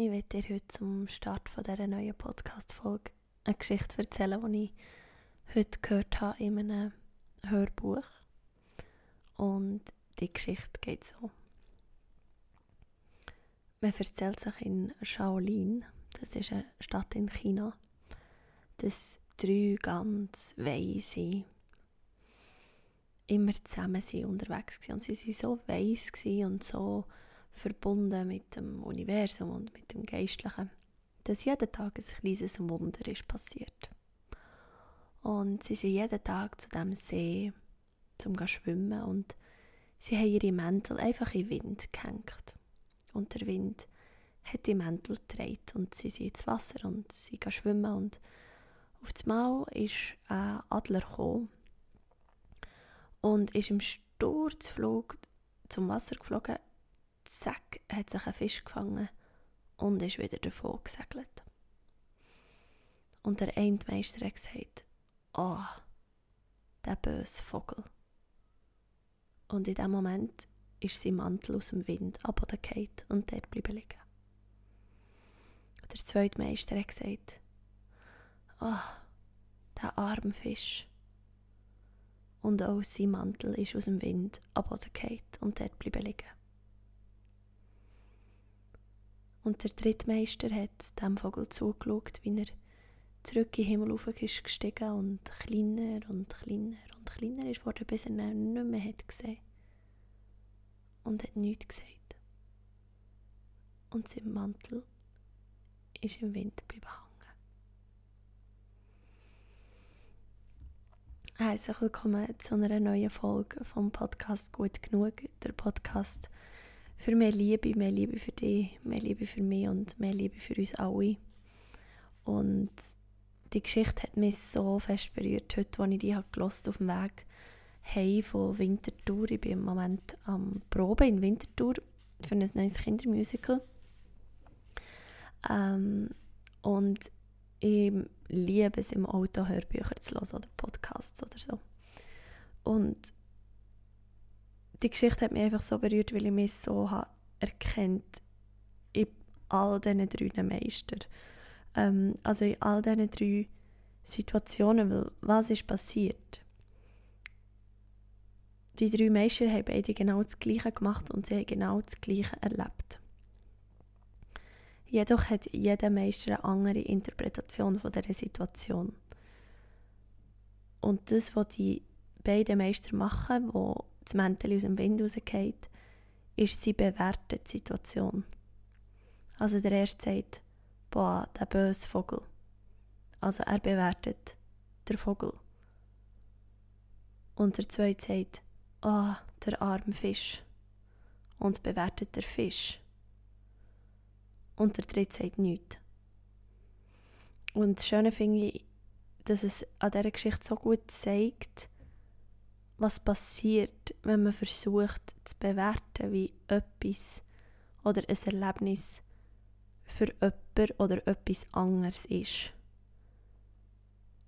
Ich werde dir heute zum Start von dieser neuen Podcast-Folge eine Geschichte erzählen, die ich heute gehört habe in einem Hörbuch. Und die Geschichte geht so. Man erzählt sich in Shaolin, das ist eine Stadt in China, dass drei ganz weise immer zusammen sind unterwegs waren. Und sie waren so weiss und so verbunden mit dem Universum und mit dem Geistlichen, dass jeden Tag ein kleines Wunder ist passiert. Und sie sind jeden Tag zu dem See zum schwimmen und sie haben ihre Mäntel einfach in den Wind gehängt. Und der Wind hat die Mäntel getragen und sie sind ins Wasser und sie gehen schwimmen und auf das Mal ist ein Adler gekommen und ist im Sturzflug zum Wasser geflogen zack, hat sich ein Fisch gefangen und ist wieder davon gesegelt. Und der Endmeister hat gesagt, oh, der böse Vogel. Und in dem Moment ist sein Mantel aus dem Wind abgefallen und dort bleiben liegen. Der zweite Meister hat gesagt, oh, der arme Fisch. Und auch sein Mantel ist aus dem Wind abgefallen und dort bleiben liegen. Und der Drittmeister hat dem Vogel zugeschaut, wie er zurück in den Himmel ist gestiegen und kleiner und kleiner und kleiner ist worden, bis er ihn nicht mehr hat gesehen und hat nichts gesagt. Und sein Mantel ist im Wind geblieben hängen. Herzlich willkommen zu einer neuen Folge vom Podcast Gut Genug, der Podcast für mehr Liebe, mehr Liebe für dich, mehr Liebe für mich und mehr Liebe für uns alle. Und die Geschichte hat mich so fest berührt, heute, als ich die gelost auf dem Weg heim von Winterthur. Ich bin im Moment am Proben in Winterthur für ein neues Kindermusical. Ähm, und ich liebe es, im Auto Hörbücher zu hören oder Podcasts oder so. Und die Geschichte hat mich einfach so berührt, weil ich mich so habe erkennt in all diesen drei Meistern. Ähm, also in all diesen drei Situationen, weil was ist passiert? Die drei Meister haben beide genau das Gleiche gemacht und sie haben genau das Gleiche erlebt. Jedoch hat jeder Meister eine andere Interpretation von dieser Situation. Und das, was die beiden Meister machen, wo das Mäntel aus dem Wind rausgeht, ist sie bewertet die Situation. Also der erste sagt, boah, der böse Vogel. Also er bewertet der Vogel. Und der zweite sagt, oh, der arme Fisch. Und bewertet der Fisch. Und der dritte sagt nichts. Und das Schöne finde ich, dass es an dieser Geschichte so gut zeigt, was passiert, wenn man versucht zu bewerten, wie etwas oder ein Erlebnis für jemanden oder etwas anderes ist.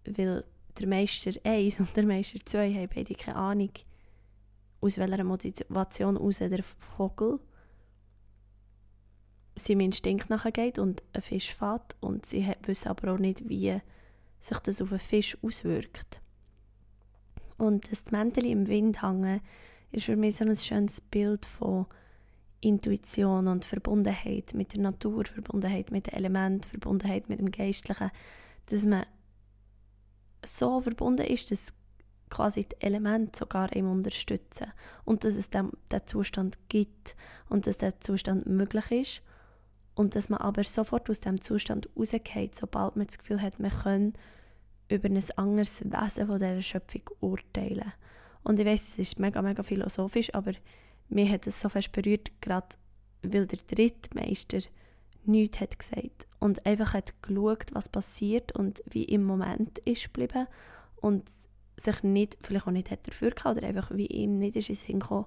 Weil der Meister 1 und der Meister 2 haben beide keine Ahnung, aus welcher Motivation heraus der Vogel seinem Instinkt nachgeht und ein Fisch fährt und sie wissen aber auch nicht, wie sich das auf einen Fisch auswirkt. Und das Mäntel im Wind hängen ist für mich so ein schönes Bild von Intuition und Verbundenheit mit der Natur, Verbundenheit mit dem Element, Verbundenheit mit dem Geistlichen, dass man so verbunden ist, dass quasi die Elemente sogar ihm unterstützen. Und dass es den, den Zustand gibt und dass der Zustand möglich ist. Und dass man aber sofort aus dem Zustand rausgeht, sobald man das Gefühl hat, man kann über ein anderes Wesen von dieser Schöpfung urteilen. Und ich weiß, es ist mega, mega philosophisch, aber mir hat es so fest berührt, gerade weil der dritte Meister nichts hat gesagt und einfach hat geschaut, was passiert und wie im Moment ist geblieben und sich nicht, vielleicht auch nicht hat dafür gehabt, oder einfach wie ihm nicht ist in Sinn gekommen,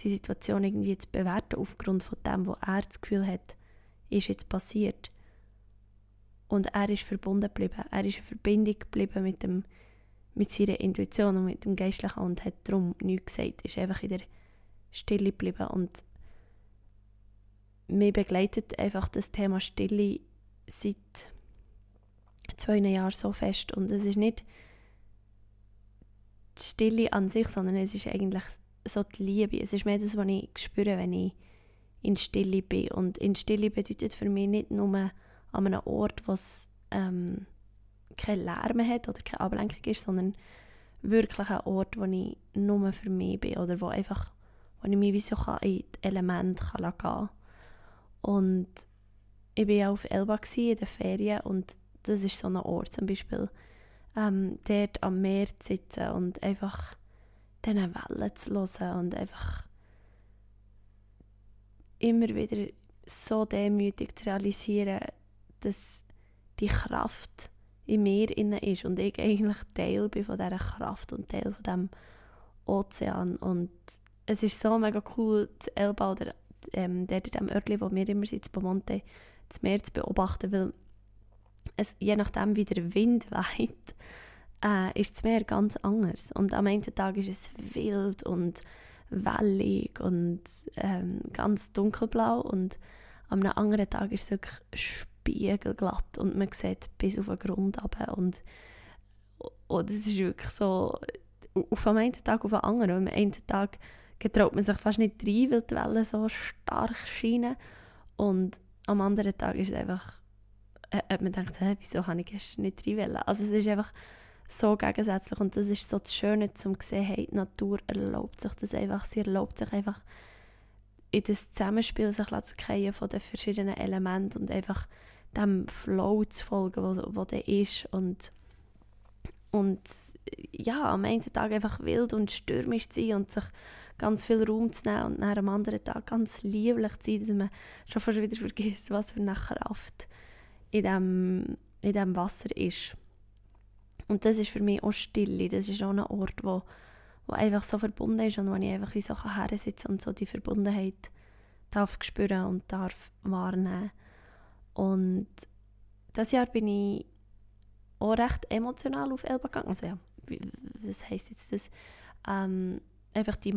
die Situation irgendwie zu bewerten aufgrund von dem, was er das Gefühl hat, ist jetzt passiert. Und er ist verbunden geblieben. Er ist in Verbindung geblieben mit, dem, mit seiner Intuition und mit dem Geistlichen und hat darum nichts gesagt. Er ist einfach in der Stille geblieben und mich begleitet einfach das Thema Stille seit zwei Jahren so fest. Und es ist nicht die Stille an sich, sondern es ist eigentlich so die Liebe. Es ist mehr das, was ich spüre, wenn ich in Stille bin. Und in Stille bedeutet für mich nicht nur an einem Ort, wo es ähm, kein Lärm hat oder keine Ablenkung ist, sondern wirklich ein Ort, wo ich nur für mich bin oder wo einfach wo ich mich wie so in die Elemente gehen kann. Und ich war ja auf Elba in den Ferien und das ist so ein Ort zum Beispiel, ähm, dort am Meer zu sitzen und einfach diese Wellen zu hören und einfach immer wieder so demütig zu realisieren, dass die Kraft in mir inne ist und ich eigentlich Teil bin von dieser Kraft und Teil von dem Ozean und es ist so mega cool, das Elba oder ähm, dort in dem Örtchen, wo wir immer sind, Monte, das Meer zu beobachten, weil es, je nachdem, wie der Wind weht, äh, ist das Meer ganz anders. Und am einen Tag ist es wild und wellig und ähm, ganz dunkelblau und am anderen Tag ist es wirklich spiegelglatt und man sieht bis auf den Grund runter und, es ist wirklich so auf einem Tag auf den anderen. Und am einen Tag getraut man sich fast nicht rein, weil die Wellen so stark scheinen. Und am anderen Tag ist es einfach, äh, man denkt, hey, wieso habe ich gestern nicht rein Also es ist einfach so gegensätzlich und das ist so das Schöne, zum sehen, hey, die Natur erlaubt sich das einfach, sie erlaubt sich einfach in das Zusammenspiel sich zu fallen von den verschiedenen Elementen und einfach dem Flow zu folgen, wo, wo der ist und und ja, am einen Tag einfach wild und stürmisch zu sein und sich ganz viel Raum zu nehmen und dann am anderen Tag ganz lieblich zu sein, dass man schon fast wieder vergisst, was für eine Kraft in dem, in dem Wasser ist. Und das ist für mich auch Stille, das ist auch ein Ort, wo, wo einfach so verbunden ist und wo ich einfach wie so hersitzen und so die Verbundenheit darf spüren und darf wahrnehmen. Und das Jahr bin ich auch recht emotional auf Elba gegangen. Also ja, was heisst jetzt das? Ähm, einfach die,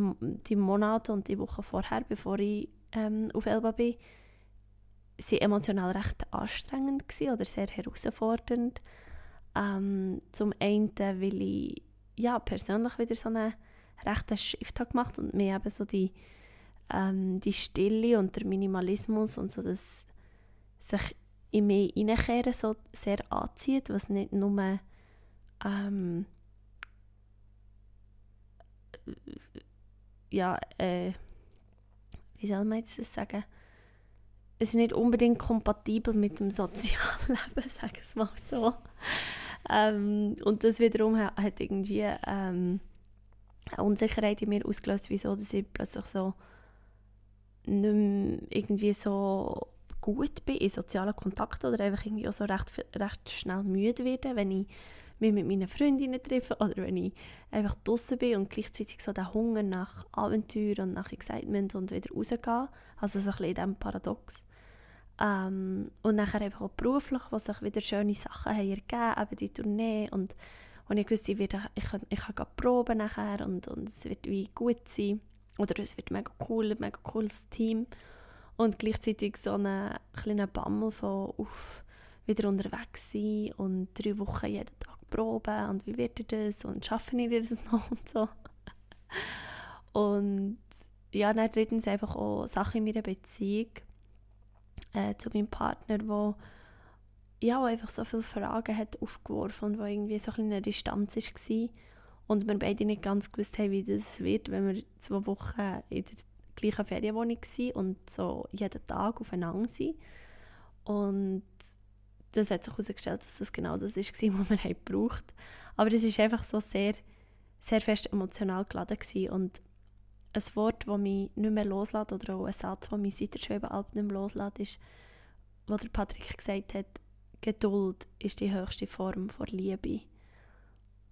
die Monate und die Wochen vorher, bevor ich ähm, auf Elba bin, waren emotional recht anstrengend oder sehr herausfordernd. Ähm, zum einen, weil ich ja, persönlich wieder so einen rechten Shift habe gemacht und mir eben so die, ähm, die Stille und der Minimalismus und so das sich in mich hineinkehren so sehr anzieht, was nicht nur ähm, ja, äh, wie soll man jetzt das sagen? Es ist nicht unbedingt kompatibel mit dem Sozialleben, sagen wir es mal so. Ähm, und das wiederum hat, irgendwie ähm, eine Unsicherheit in mir ausgelöst, wieso dass ich plötzlich so nicht mehr irgendwie so gut bin in sozialen Kontakten oder einfach irgendwie auch so recht, recht schnell müde werde, wenn ich mich mit meinen Freundinnen treffe oder wenn ich einfach draußen bin und gleichzeitig so den Hunger nach Abenteuer und nach Excitement und wieder rausgehen. Also so ein bisschen in Paradox. Ähm, und nachher einfach auch beruflich, wo sich wieder schöne Sachen haben ergeben, eben die Tournee und und ich wusste, ich, werde, ich, kann, ich kann proben nachher und, und es wird wie gut sein. Oder es wird mega cool, mega cooles Team. Und gleichzeitig so einen kleinen Bammel von auf wieder unterwegs sein und drei Wochen jeden Tag proben und wie wird ihr das? Und schaffen ihr das noch? Und so. und ja, dann drittens einfach auch Sachen in meiner Beziehung äh, zu meinem Partner, wo ja, wo einfach so viele Fragen hat aufgeworfen und wo irgendwie so eine Distanz war und wir beide nicht ganz gewusst haben, wie das wird, wenn wir zwei Wochen in der gleichen Ferienwohnung und so jeden Tag aufeinander sind. Und das hat sich herausgestellt, dass das genau das war, was wir gebraucht haben. Aber das war einfach so sehr, sehr fest emotional geladen gewesen. und ein Wort, das mich nicht mehr loslässt oder auch ein Satz, der mich seit der Schwebealp nicht mehr loslässt, ist, wo der Patrick gesagt hat, Geduld ist die höchste Form von Liebe.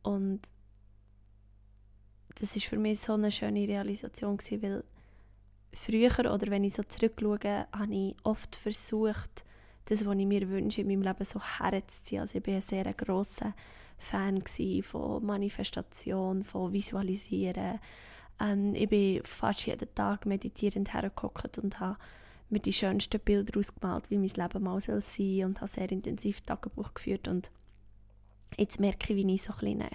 Und das ist für mich so eine schöne Realisation gewesen, weil früher oder wenn ich so zurückschaue, habe ich oft versucht, das, was ich mir wünsche, in meinem Leben so herzuziehen. Also ich war ein sehr grosser Fan von Manifestation, von Visualisieren. Ähm, ich bin fast jeden Tag meditierend hergekommen und habe mir die schönsten Bilder ausgemalt, wie mein Leben mal soll sein und habe sehr intensiv Tagebuch geführt und jetzt merke ich, wie ich so ein bisschen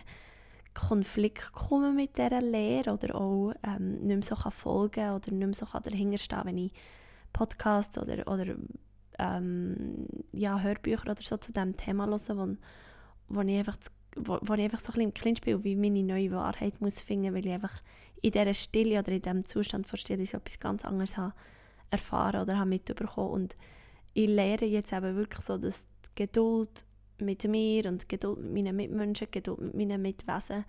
Konflikt komme mit dieser Lehre oder auch ähm, nicht mehr so kann folgen oder nicht mehr so kann dahinter stehen, wenn ich Podcasts oder, oder ähm, ja, Hörbücher oder so zu diesem Thema höre, wo, wo ich einfach wo, wo ich einfach so ein bisschen im Clinch bin, wie meine neue Wahrheit muss finden, weil ich einfach in dieser Stille oder in diesem Zustand von Stille so etwas ganz anderes habe erfahren oder habe mitbekommen. Und ich lehre jetzt eben wirklich so, dass Geduld mit mir und Geduld mit meinen Mitmenschen, Geduld mit meinen Mitwesen,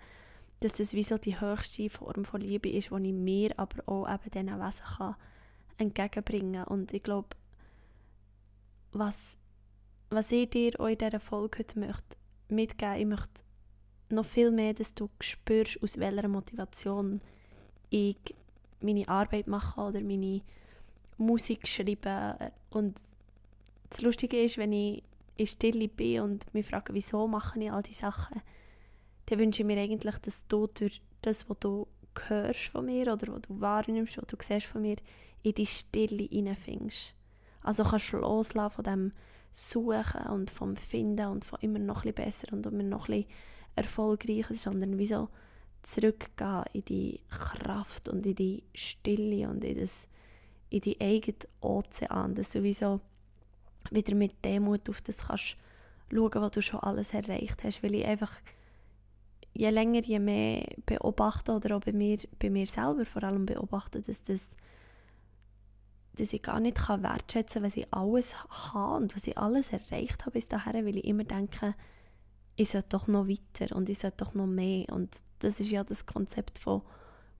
dass das wie so die höchste Form von Liebe ist, die ich mir, aber auch eben diesen Wesen kann entgegenbringen Und ich glaube, was, was ich dir auch in dieser Folge heute möchte mitgeben, ich möchte noch viel mehr, dass du spürst, aus welcher Motivation ich meine Arbeit mache oder meine Musik schreibe. Und das Lustige ist, wenn ich in Stille bin und mich frage, wieso mache ich all diese Sachen, dann wünsche ich mir eigentlich, dass du durch das, was du hörst von mir oder was du wahrnimmst, was du siehst von mir, in die Stille hineinfindest. Also kannst du loslassen von dem Suchen und vom Finden und von immer noch ein besser und immer noch ein erfolgreicher, sondern wie so zurückgehen in die Kraft und in die Stille und in, das, in die eigene Ozean, dass du wie so wieder mit Demut auf das kannst schauen, was du schon alles erreicht hast, weil ich einfach je länger, je mehr beobachte oder auch bei mir, bei mir selber vor allem beobachte, dass, das, dass ich gar nicht kann wertschätzen kann, was ich alles habe und was ich alles erreicht habe bis dahin, weil ich immer denke, ich sollte doch noch weiter und ich sollte doch noch mehr. Und das ist ja das Konzept von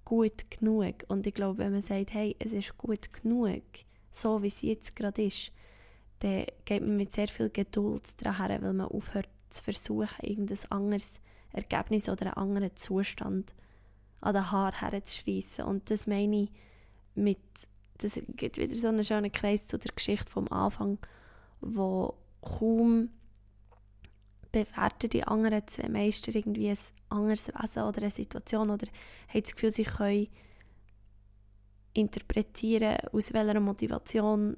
gut genug. Und ich glaube, wenn man sagt, hey, es ist gut genug, so wie es jetzt gerade ist, dann geht man mit sehr viel Geduld daran, weil man aufhört zu versuchen, irgendein anderes Ergebnis oder einen anderen Zustand an den Haar herzuschreissen. Und das meine ich mit, das gibt wieder so einen schönen Kreis zu der Geschichte vom Anfang, wo kaum bewerten die anderen zwei Meister irgendwie ein anderes Wesen oder eine Situation oder haben das Gefühl, sie können interpretieren, aus welcher Motivation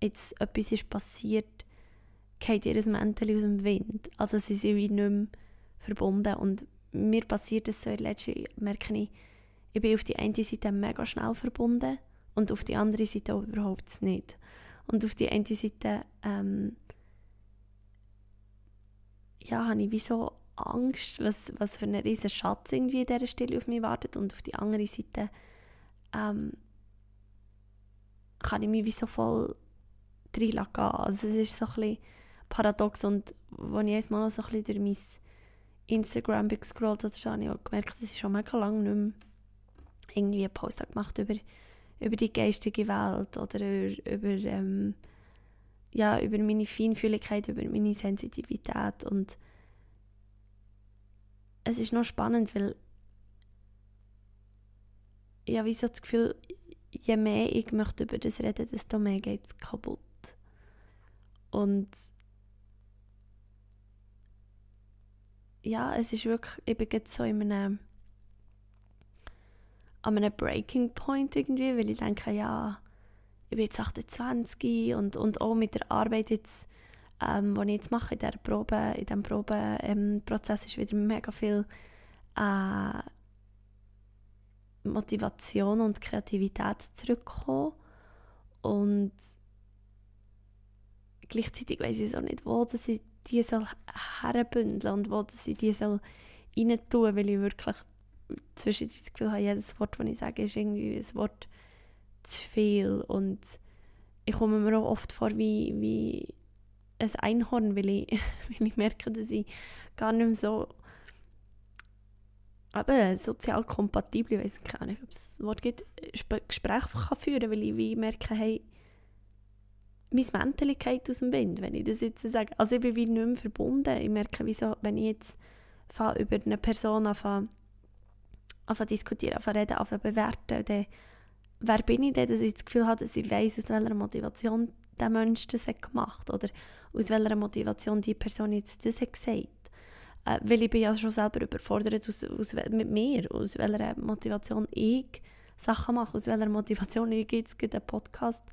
jetzt etwas ist passiert, geht ihr Mäntel aus dem Wind. Also sie sind wie nicht mehr verbunden. Und mir passiert das so in letzter merke ich, ich bin auf die eine Seite mega schnell verbunden und auf die andere Seite überhaupt nicht. Und auf die eine Seite ähm, ja, habe ich wie so Angst, was, was für ein riesen Schatz irgendwie in dieser Stille auf mich wartet und auf die andere Seite ähm, kann ich mich wie so voll reinlassen. Also es ist so ein bisschen paradox und als ich einmal noch so ein bisschen durch mein Instagram gescrollt habe, habe ich auch gemerkt, dass ich schon mega lange nicht mehr irgendwie einen Post gemacht über, über die geistige Welt oder über, über, ähm, ja, über meine Feinfühligkeit, über meine Sensitivität und es ist noch spannend, weil ich habe so das Gefühl, je mehr ich möchte über das reden, desto mehr geht es kaputt. Und ja, es ist wirklich, ich bin jetzt so in einem, an einem Breaking Point irgendwie, weil ich denke, ja, ich bin jetzt 28 und, und auch mit der Arbeit jetzt, ähm, die ich jetzt mache, in, der Probe, in diesem Probenprozess ist wieder mega viel äh, Motivation und Kreativität zurückgekommen. Und gleichzeitig weiß ich auch nicht, wo dass ich die soll herbündeln und wo dass ich die soll rein tun, weil ich wirklich zwischen das Gefühl habe, jedes Wort, das ich sage, ist irgendwie ein Wort zu viel. Und ich komme mir auch oft vor wie, wie ein Einhorn, weil ich, weil ich merke, dass ich gar nicht mehr so aber sozial kompatibel, ich weiß gar nicht, ob es das Wort gibt, Gespräche kann führen kann, weil ich wie merke, hey, meine Mentalität aus dem Wind, wenn ich das jetzt sage. Also ich bin wie nicht mehr verbunden. Ich merke, wieso, wenn ich jetzt über eine Person anfange, anfange diskutieren, anfange reden, anfange bewerten, dann wer bin ich denn, dass ich das Gefühl habe, dass ich weiss, aus welcher Motivation der Mensch das hat gemacht oder aus welcher Motivation die Person jetzt das hat gesagt. Äh, weil ich bin ja schon selber überfordert aus, aus, mit mir, aus welcher Motivation ich Sachen mache, aus welcher Motivation ich jetzt einen Podcast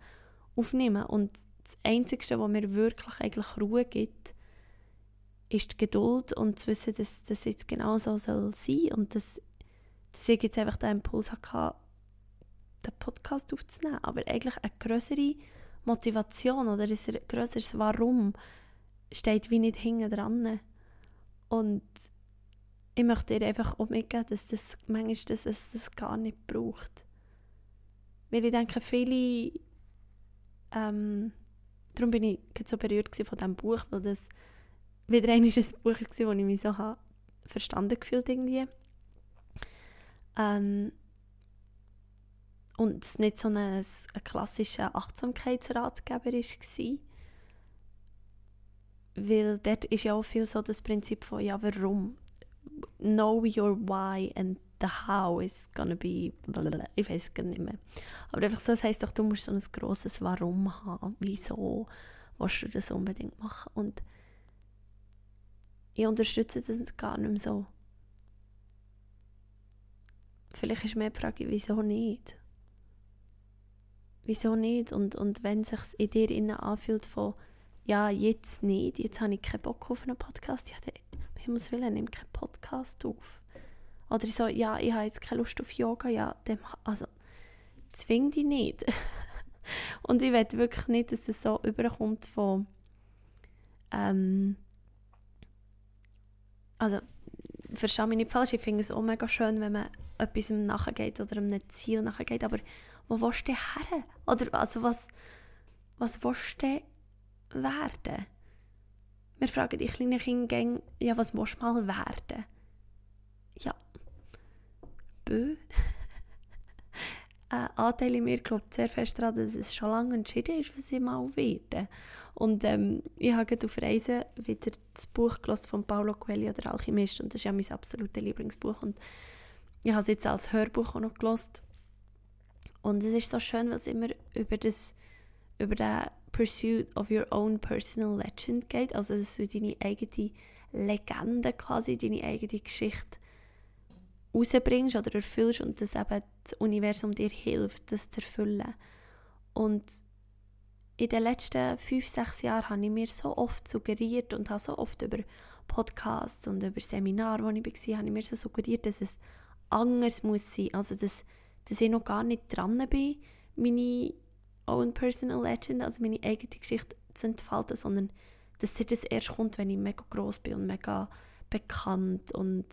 aufnehmen. Und das Einzige, was mir wirklich eigentlich Ruhe gibt, ist die Geduld und zu wissen, dass das jetzt genau so soll sein und dass, dass ich jetzt einfach den Impuls hatte, den Podcast aufzunehmen. Aber eigentlich eine größere Motivation oder ein größeres Warum steht wie nicht hinten dran. Und ich möchte dir einfach auch mitgeben, dass das manchmal dass es das gar nicht braucht. Weil ich denke, viele ähm, darum bin ich so berührt von diesem Buch, weil das wieder ein Buch war, das ich mich so habe verstanden gefühlt irgendwie. Ähm, und es nicht so ein, ein klassischer Achtsamkeitsratgeber war. Weil dort ist ja auch viel so das Prinzip von, ja, warum? Know your why and the how is gonna be, blablabla. ich weiß es gar nicht mehr. Aber einfach so, das heisst doch, du musst so ein grosses Warum haben. Wieso willst du das unbedingt machen? Und ich unterstütze das gar nicht mehr so. Vielleicht ist mehr die Frage, wieso nicht? Wieso nicht? Und, und wenn es sich in dir innen anfühlt von, ja, jetzt nicht, jetzt habe ich keinen Bock auf einen Podcast, ja, dann, Himmels Willen, nimm keinen Podcast auf. Oder so, ja, ich habe jetzt keine Lust auf Yoga, ja, dem, also, zwing dich nicht. und ich will wirklich nicht, dass es so überkommt von, ähm, also, verstehe mich nicht falsch, ich finde es auch mega schön, wenn man etwas nachgeht oder einem Ziel nachgeht, aber wo willst du her? Oder also was, was willst du werden? Wir fragen die kleinen Kinder, ja, was willst du mal werden? Bö. ein Anteil in mir glaubt sehr fest daran, dass es schon lange entschieden ist, was ich mal werde. Und ähm, ich habe auf Reisen wieder das Buch von Paulo Coelho, der Alchemist, und das ist ja mein absolutes Lieblingsbuch. Und ich habe es jetzt als Hörbuch auch noch gelesen. Und es ist so schön, weil es immer über das über den Pursuit of your own personal legend geht, also dass du deine eigene Legende quasi, deine eigene Geschichte rausbringst oder erfüllst und dass eben das Universum dir hilft, das zu erfüllen. Und in den letzten fünf, sechs Jahren habe ich mir so oft suggeriert und habe so oft über Podcasts und über Seminare, wo ich war, habe ich mir so suggeriert, dass es anders muss sein. Also, dass, dass ich noch gar nicht dran bin, meine own personal legend, also meine eigene Geschichte zu entfalten, sondern dass das erst kommt, wenn ich mega groß bin und mega bekannt und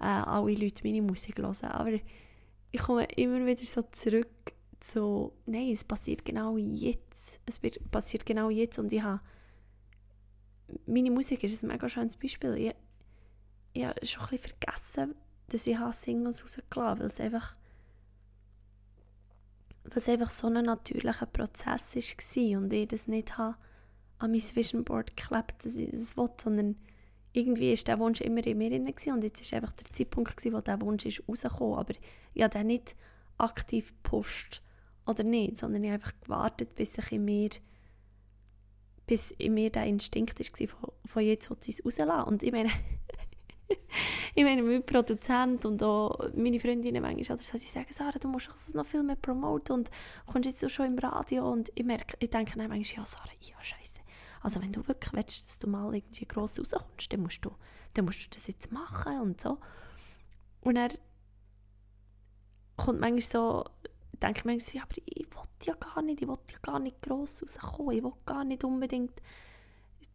äh, alle Leute meine Musik hören. Aber ich komme immer wieder so zurück zu, nein, es passiert genau jetzt. Es passiert genau jetzt und ich habe, meine Musik ist ein mega schönes Beispiel. Ich, ich habe schon ein bisschen vergessen, dass ich Singles rausgelassen habe, weil es einfach weil es einfach so ein natürlicher Prozess war und ich das nicht habe an mein Vision Board geklebt, dass ich das will, sondern irgendwie war der Wunsch immer in mir drin und jetzt war einfach der Zeitpunkt, gewesen, wo der Wunsch ist rausgekommen. Aber ich habe den nicht aktiv gepusht oder nicht, sondern ich habe einfach gewartet, bis sich in mir bis in mir der Instinkt war, von, von jetzt ich es rauslassen. Und ich meine, ich meine, mein Produzent und auch meine Freundinnen manchmal, oder so, die sagen, Sarah, du musst es noch viel mehr promoten und kommst jetzt schon im Radio und ich merke, ich denke dann manchmal, ja Sarah, ja scheiße. Also wenn du wirklich willst, dass du mal irgendwie gross rauskommst, dann musst du, dann musst du das jetzt machen und so. Und er kommt manchmal so, denke ich manchmal, ja, aber ich will ja gar nicht, ich will ja gar nicht gross rauskommen, ich will gar nicht unbedingt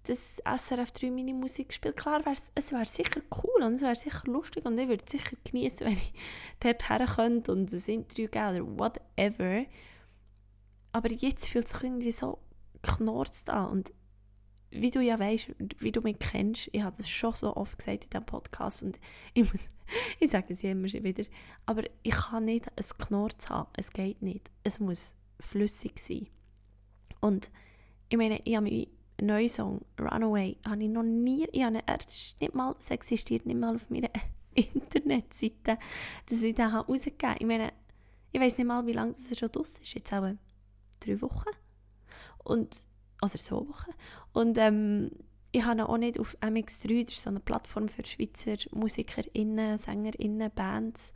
das SRF 3 meine Musik spielt. Klar, es wäre sicher cool und es wäre sicher lustig und ich würde es sicher genießen, wenn ich dort her könnte und ein Interview geben oder whatever. Aber jetzt fühlt es sich irgendwie so knorzt an und wie du ja weißt, wie du mich kennst, ich habe das schon so oft gesagt in diesem Podcast und ich muss, ich sage es immer wieder, aber ich kann nicht ein Knorz haben, es geht nicht, es muss flüssig sein. Und ich meine, ich habe mich neuen Song Runaway habe ich noch nie, ich habe, er ist nicht mal, es existiert nicht mal auf meiner Internetseite, dass ich den rausgegeben habe. Ich meine, ich weiß nicht mal, wie lange das schon draus ist, jetzt auch drei Wochen. Und, also zwei Wochen. Und ähm, ich habe auch nicht auf MX3, das ist so eine Plattform für Schweizer MusikerInnen, SängerInnen, Bands.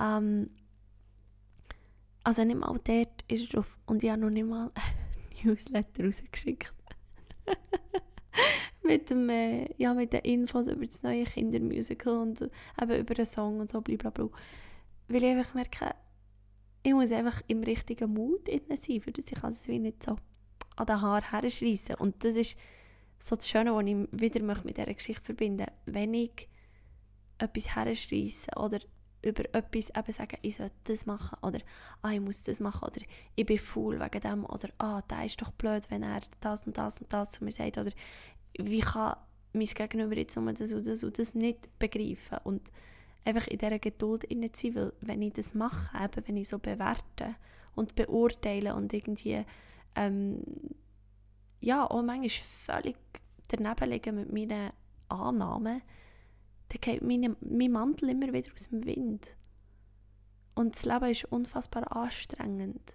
Ähm, also nicht mal dort ist er drauf. Und ich habe noch nicht mal Newsletter rausgeschickt. mit, dem, äh, ja, mit den Infos über das neue Kindermusical und äh, eben über den Song und so blablabla. Weil ich einfach merke, ich muss einfach im richtigen Mut sein, für das ich kann das wie nicht so an den Haar herschreissen. Und das ist so das Schöne, was ich wieder mit dieser Geschichte verbinden möchte. Wenn ich etwas herschreisse oder über etwas eben sagen, ich soll das machen oder ah, ich muss das machen oder ich bin faul wegen dem oder ah, der ist doch blöd, wenn er das und das und das zu mir sagt oder wie kann mein Gegenüber jetzt nur das und das und das nicht begreifen und einfach in dieser Geduld inne sein, weil wenn ich das mache, eben wenn ich so bewerte und beurteile und irgendwie ähm, ja, auch manchmal völlig daneben liegen mit meinen Annahmen, dann geht meine, mein Mantel immer wieder aus dem Wind. Und das Leben ist unfassbar anstrengend.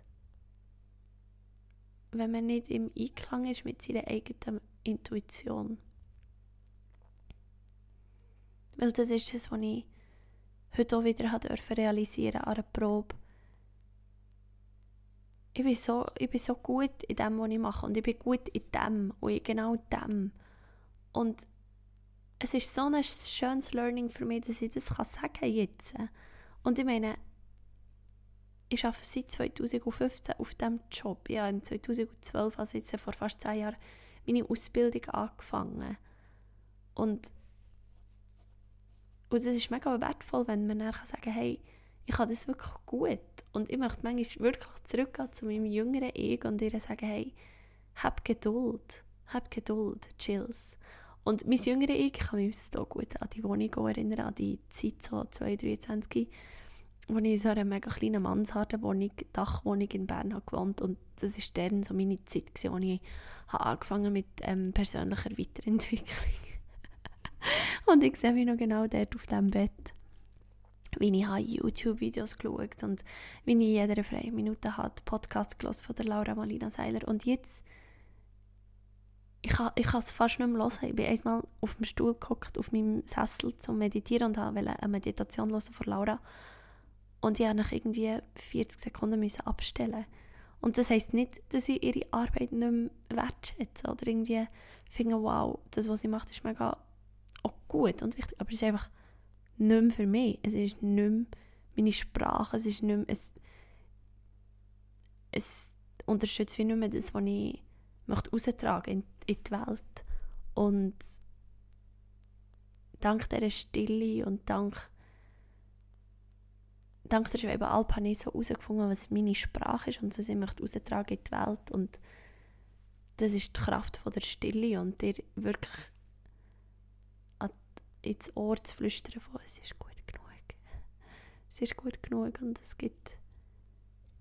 Wenn man nicht im Einklang ist mit seiner eigenen Intuition. Weil das ist das, was ich heute auch wieder realisieren an einer Probe. Ich bin, so, ich bin so gut in dem, was ich mache. Und ich bin gut in dem und in genau dem. Und es ist so ein schönes Learning für mich, dass ich das kann sagen jetzt. Und ich meine, ich arbeite seit 2015 auf diesem Job. Ich habe im 2012, also jetzt vor fast zehn Jahren, meine Ausbildung angefangen. Und, und das ist mega wertvoll, wenn man dann sagen kann, hey, ich habe das wirklich gut. Und ich möchte manchmal wirklich zurückgehen zu meinem jüngeren Ich und ihr sagen, hey, hab Geduld, hab Geduld, chills. Und mein jüngeres Ich kann mich so gut an die Wohnung erinnern, an die Zeit, so 2023, wo ich in so einer mega kleinen Mansardenwohnung, Dachwohnung in Bern habe gewohnt und das war dann so meine Zeit, gewesen, wo ich habe angefangen mit ähm, persönlicher Weiterentwicklung. und ich sehe mich noch genau dort auf dem Bett, wie ich YouTube-Videos geschaut und wie ich in jeder freien Minute habe Podcast von der Laura Malina Seiler und jetzt ich kann, ich es fast nicht mehr hören. Ich bin einmal auf dem Stuhl gehockt, auf meinem Sessel zum Meditieren und wollte eine Meditation hören von Laura. Und ich musste nach irgendwie 40 Sekunden müssen abstellen. Und das heisst nicht, dass ich ihre Arbeit nicht mehr wertschätze oder irgendwie finde, wow, das, was sie macht, ist mega auch gut und wichtig. Aber es ist einfach nicht mehr für mich. Es ist nicht mehr meine Sprache. Es ist nicht mehr... Es, es unterstützt wie nicht mehr das, was ich möchte raustragen in die Welt. Und dank dieser Stille und dank, dank der Schwebe Alp habe ich so herausgefunden, was meine Sprache ist und was ich möchte raustragen in die Welt. Und das ist die Kraft von der Stille und dir wirklich ins Ohr zu flüstern von es ist gut genug. Es ist gut genug und es gibt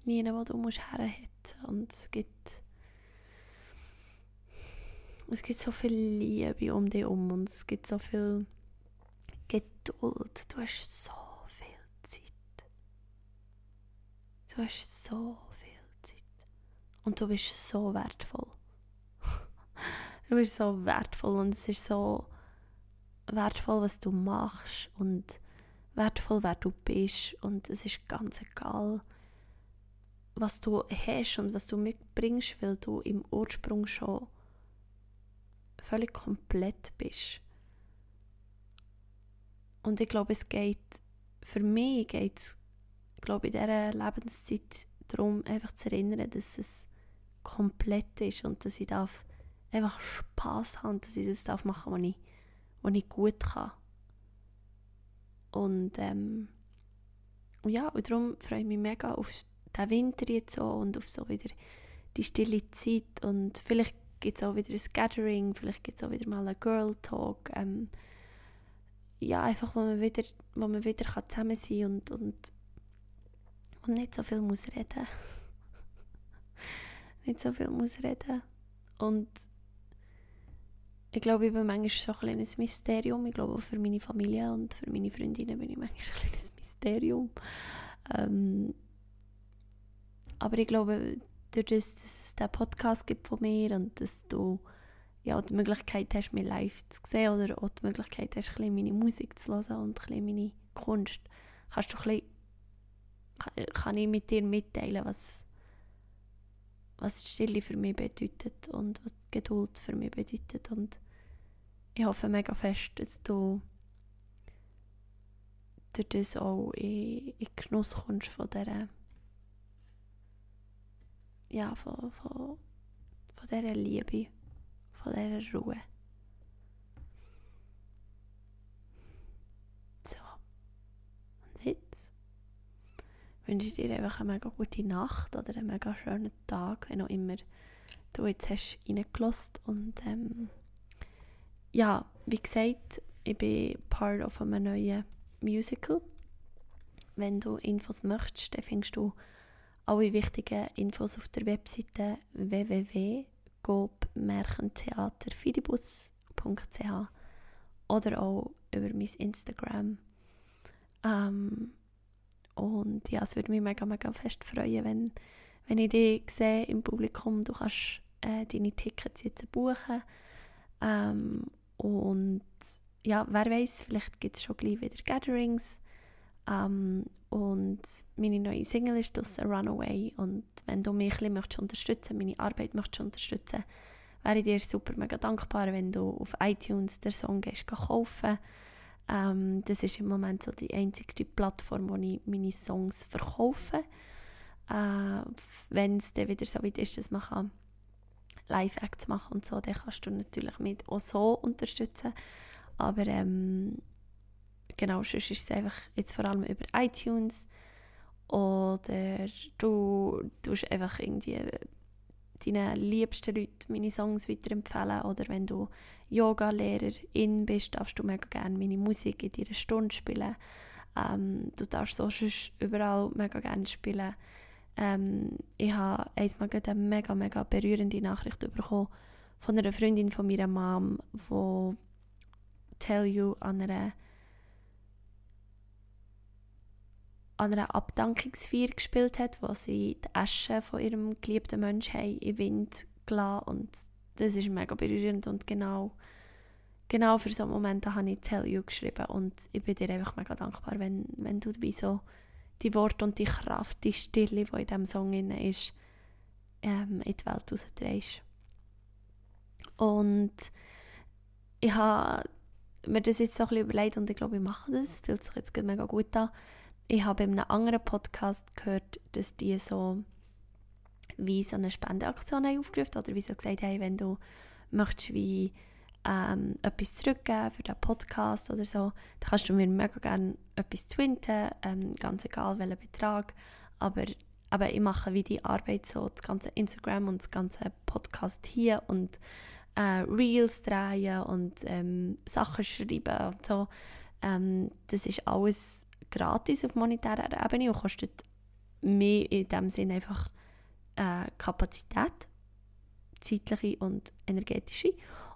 niemanden, wo du musst herhetzen und es gibt es gibt so viel Liebe um dich herum und es gibt so viel Geduld. Du hast so viel Zeit. Du hast so viel Zeit. Und du bist so wertvoll. du bist so wertvoll und es ist so wertvoll, was du machst und wertvoll, wer du bist. Und es ist ganz egal, was du hast und was du mitbringst, weil du im Ursprung schon völlig komplett bist. Und ich glaube, es geht, für mich geht es, glaube in dieser Lebenszeit darum, einfach zu erinnern, dass es komplett ist und dass ich darf einfach Spaß haben, dass ich das darf machen, was ich, was ich gut kann. Und ähm, ja, und darum freue ich mich mega auf den Winter jetzt so und auf so wieder die stille Zeit und vielleicht gibt es auch wieder ein Gathering, vielleicht gibt es auch wieder mal einen Girl Talk. Ähm, ja, einfach, wo man wieder, wo man wieder kann zusammen sein und, und, und nicht so viel muss reden. nicht so viel muss reden. Und ich glaube, ich bin manchmal so ein kleines Mysterium. Ich glaube, auch für meine Familie und für meine Freundinnen bin ich manchmal ein kleines Mysterium. Ähm, aber ich glaube, durch das, dass es diesen Podcast gibt von mir und dass du ja, die Möglichkeit hast, mich live zu sehen oder auch die Möglichkeit hast, ein meine Musik zu hören und ein meine Kunst, kannst du ein bisschen, kann ich mit dir mitteilen, was, was Stille für mich bedeutet und was Geduld für mich bedeutet. Und ich hoffe mega fest, dass du durch das auch in, in Genuss kommst von dieser ja, von, von, von dieser Liebe, von dieser Ruhe. So. Und jetzt wünsche ich dir einfach eine mega gute Nacht oder einen mega schönen Tag, wenn auch immer du jetzt hast reingelassen. Und ähm, ja, wie gesagt, ich bin Part of einem neuen Musical. Wenn du Infos möchtest, dann findest du alle wichtigen Infos auf der Webseite www.gobmärchentheaterfidibus.ch oder auch über mein Instagram. Ähm, und ja, es würde mich mega, mega fest freuen, wenn, wenn ich dich sehe im Publikum. Du kannst äh, deine Tickets jetzt buchen. Ähm, und ja, wer weiß, vielleicht gibt es schon gleich wieder Gatherings. Ähm, und meine neue Single ist das Runaway. Und wenn du mich ein bisschen unterstützen meine Arbeit möchtest unterstützen, wäre ich dir super mega dankbar, wenn du auf iTunes den Song gehst, kaufen ähm, Das ist im Moment so die einzige Plattform, wo ich meine Songs verkaufe. Äh, wenn es dann wieder so weit ist, dass man Live-Acts machen und so, dann kannst du natürlich mich auch so unterstützen. Aber ähm, genau, sonst ist es einfach jetzt vor allem über iTunes oder du tust einfach irgendwie deinen liebsten Leuten meine Songs weiterempfehlen oder wenn du Yoga-Lehrerin bist, darfst du mega gerne meine Musik in deiner Stunde spielen. Ähm, du darfst so überall mega gerne spielen. Ähm, ich habe einmal eine mega, mega berührende Nachricht bekommen von einer Freundin von meiner Mom, die Tell You an einer an einer Abdankungsfeier gespielt hat, wo sie die Asche von ihrem geliebten Menschen in den Wind gelassen und das ist mega berührend und genau, genau für so Momente habe ich Tell You geschrieben und ich bin dir einfach mega dankbar, wenn, wenn du dabei so die Worte und die Kraft, die Stille, die in diesem Song ist, ähm, in die Welt rausdrehst. Und ich habe mir das jetzt so ein bisschen überlegt und ich glaube, ich mache das. Fühlt sich jetzt mega gut an ich habe in einem anderen Podcast gehört, dass die so wie so eine Spendeaktion haben aufgerufen oder wie so gesagt haben, wenn du möchtest wie ähm, etwas zurückgeben für den Podcast oder so, dann kannst du mir mega gerne etwas twinten, ähm, ganz egal welchen Betrag, aber, aber ich mache wie die Arbeit so, das ganze Instagram und das ganze Podcast hier und äh, Reels drehen und ähm, Sachen schreiben und so, ähm, das ist alles gratis auf monetärer Ebene und kostet mehr in dem Sinne einfach äh, Kapazität, zeitliche und energetische.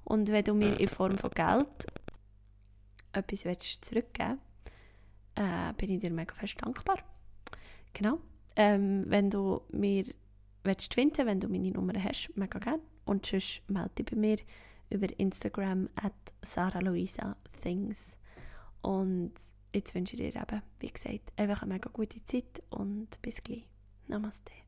Und wenn du mir in Form von Geld etwas willst zurückgeben äh, bin ich dir mega fest dankbar. Genau. Ähm, wenn du mir willst finden, wenn du meine Nummer hast, mega gerne. Und sonst melde dich bei mir über Instagram at sarahluisa.things. Und jetzt wünsche ich dir eben, wie gesagt, einfach eine mega gute Zeit und bis gleich. Namaste.